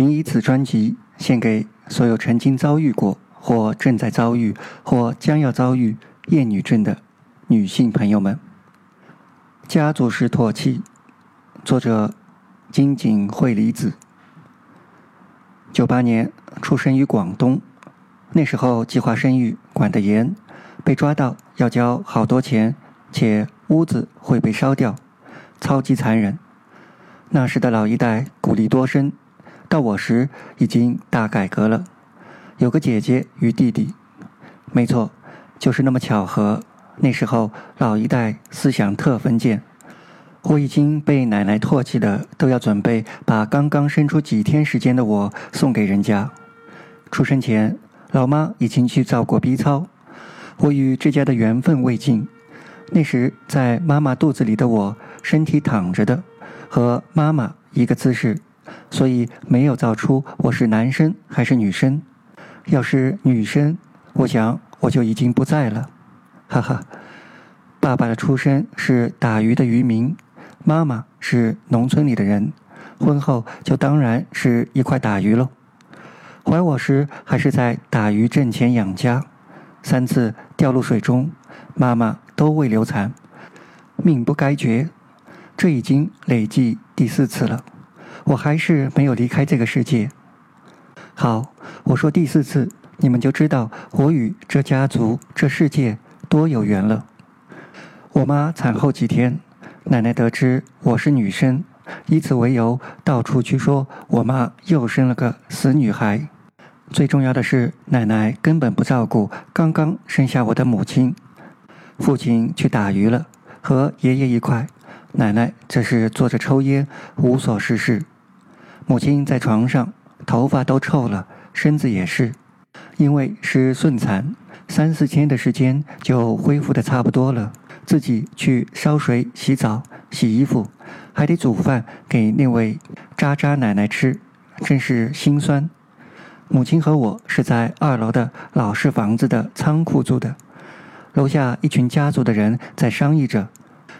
仅以此专辑献给所有曾经遭遇过或正在遭遇或将要遭遇厌女症的女性朋友们。家族式唾弃，作者金井惠梨子。九八年出生于广东，那时候计划生育管得严，被抓到要交好多钱，且屋子会被烧掉，超级残忍。那时的老一代鼓励多生，到我时已经大改革了，有个姐姐与弟弟。没错，就是那么巧合。那时候老一代思想特封建，我已经被奶奶唾弃的，都要准备把刚刚生出几天时间的我送给人家。出生前，老妈已经去照过 B 超，我与这家的缘分未尽。那时在妈妈肚子里的我，身体躺着的。和妈妈一个姿势，所以没有造出我是男生还是女生。要是女生，我想我就已经不在了。哈哈，爸爸的出身是打鱼的渔民，妈妈是农村里的人，婚后就当然是一块打鱼喽。怀我时还是在打鱼挣钱养家，三次掉入水中，妈妈都未流产，命不该绝。这已经累计第四次了，我还是没有离开这个世界。好，我说第四次，你们就知道我与这家族、这世界多有缘了。我妈产后几天，奶奶得知我是女生，以此为由到处去说我妈又生了个死女孩。最重要的是，奶奶根本不照顾刚刚生下我的母亲，父亲去打鱼了，和爷爷一块。奶奶这是坐着抽烟，无所事事。母亲在床上，头发都臭了，身子也是，因为是顺产，三四天的时间就恢复的差不多了。自己去烧水、洗澡、洗衣服，还得煮饭给那位渣渣奶奶吃，真是心酸。母亲和我是在二楼的老式房子的仓库住的，楼下一群家族的人在商议着。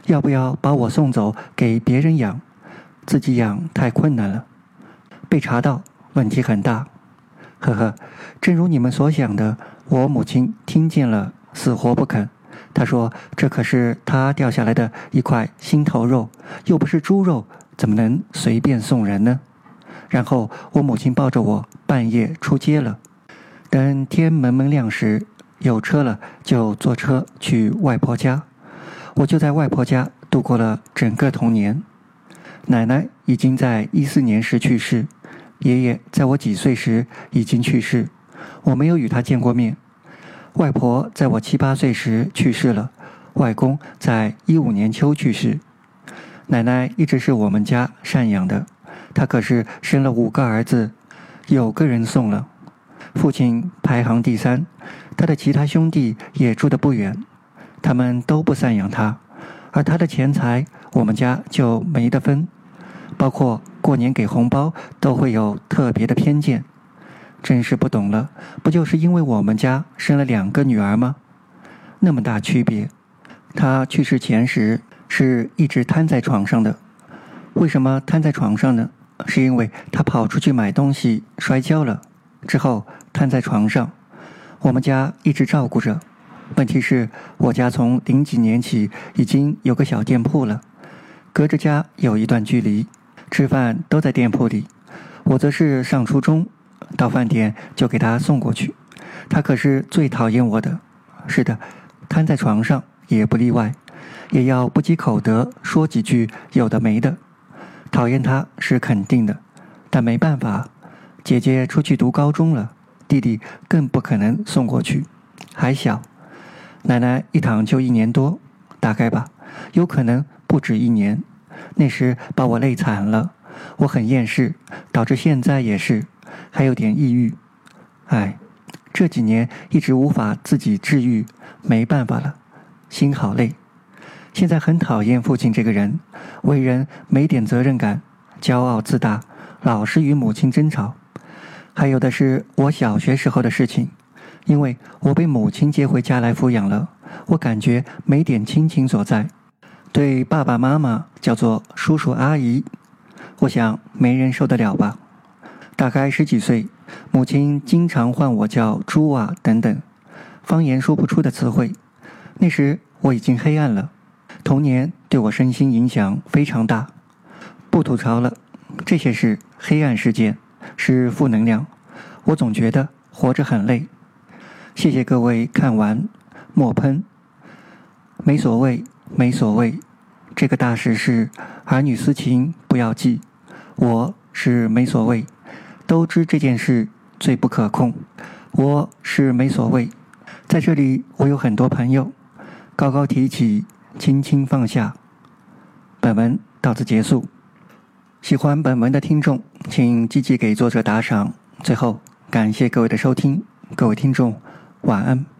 要不要把我送走给别人养？自己养太困难了。被查到，问题很大。呵呵，正如你们所想的，我母亲听见了，死活不肯。她说：“这可是她掉下来的一块心头肉，又不是猪肉，怎么能随便送人呢？”然后我母亲抱着我半夜出街了。等天蒙蒙亮时，有车了，就坐车去外婆家。我就在外婆家度过了整个童年，奶奶已经在一四年时去世，爷爷在我几岁时已经去世，我没有与他见过面。外婆在我七八岁时去世了，外公在一五年秋去世。奶奶一直是我们家赡养的，她可是生了五个儿子，有个人送了。父亲排行第三，他的其他兄弟也住得不远。他们都不赡养他，而他的钱财我们家就没得分，包括过年给红包都会有特别的偏见，真是不懂了。不就是因为我们家生了两个女儿吗？那么大区别。他去世前时是一直瘫在床上的，为什么瘫在床上呢？是因为他跑出去买东西摔跤了，之后瘫在床上，我们家一直照顾着。问题是我家从零几年起已经有个小店铺了，隔着家有一段距离，吃饭都在店铺里。我则是上初中，到饭点就给他送过去。他可是最讨厌我的，是的，瘫在床上也不例外，也要不积口德说几句有的没的。讨厌他是肯定的，但没办法，姐姐出去读高中了，弟弟更不可能送过去，还小。奶奶一躺就一年多，大概吧，有可能不止一年。那时把我累惨了，我很厌世，导致现在也是，还有点抑郁。唉，这几年一直无法自己治愈，没办法了，心好累。现在很讨厌父亲这个人，为人没点责任感，骄傲自大，老是与母亲争吵。还有的是我小学时候的事情。因为我被母亲接回家来抚养了，我感觉没点亲情所在，对爸爸妈妈叫做叔叔阿姨，我想没人受得了吧。大概十几岁，母亲经常唤我叫“猪啊”等等，方言说不出的词汇。那时我已经黑暗了，童年对我身心影响非常大。不吐槽了，这些是黑暗事件，是负能量。我总觉得活着很累。谢谢各位看完，莫喷。没所谓，没所谓。这个大事是儿女私情，不要记。我是没所谓。都知这件事最不可控，我是没所谓。在这里，我有很多朋友，高高提起，轻轻放下。本文到此结束。喜欢本文的听众，请积极给作者打赏。最后，感谢各位的收听，各位听众，晚安。